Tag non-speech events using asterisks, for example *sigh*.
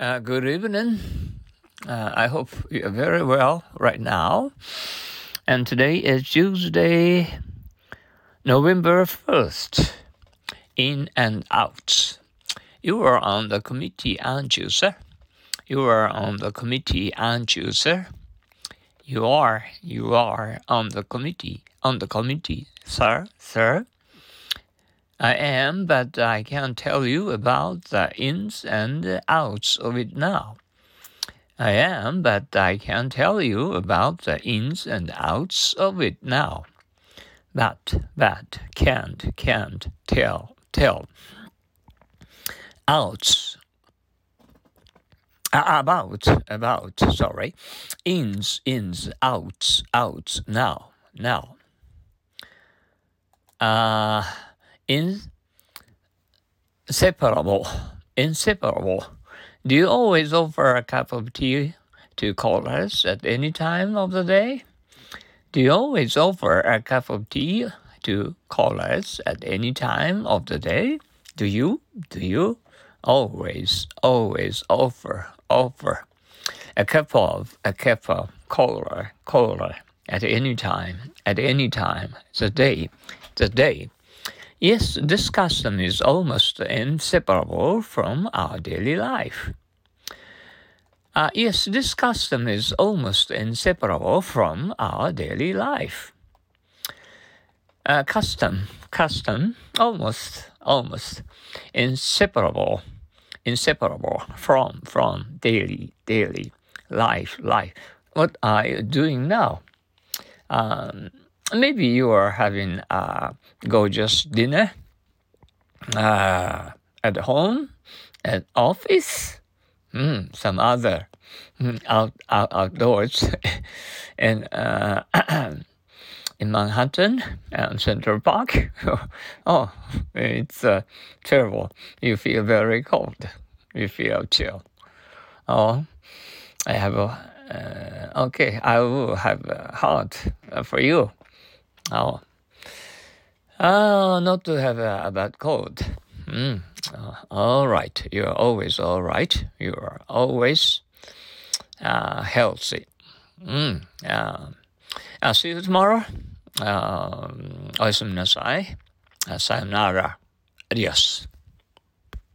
Uh, good evening. Uh, I hope you're very well right now. And today is Tuesday, November 1st. In and out. You are on the committee, aren't you, sir? You are on the committee, aren't you, sir? You are, you are on the committee, on the committee, sir, sir. I am, but I can't tell you about the ins and outs of it now. I am, but I can't tell you about the ins and outs of it now. But, but, can't, can't, tell, tell. Outs. About, about, sorry. Ins, ins, outs, outs, now, now. Uh, inseparable, inseparable. Do you always offer a cup of tea to callers at any time of the day? Do you always offer a cup of tea to callers at any time of the day? Do you? Do you? Always, always offer, offer a cup of, a cup of caller, caller at any time, at any time, the day, the day. Yes, this custom is almost inseparable from our daily life. Uh, yes, this custom is almost inseparable from our daily life. Uh, custom, custom, almost, almost inseparable, inseparable from, from daily, daily life, life. What are you doing now? Um, maybe you are having a gorgeous dinner uh, at home, at office, mm, some other mm, out, out outdoors, *laughs* and uh, *clears throat* in Manhattan and Central Park. *laughs* oh, it's uh, terrible. You feel very cold. You feel chill. Oh, I have a. Uh, okay, I will have a heart for you. Oh. Oh, not to have a, a bad cold. Mm. Uh, all right. You're always all right. You are always uh, healthy. Mm. Uh, I'll see you tomorrow. Um, Oyasumi nasai. Sayonara. Adios.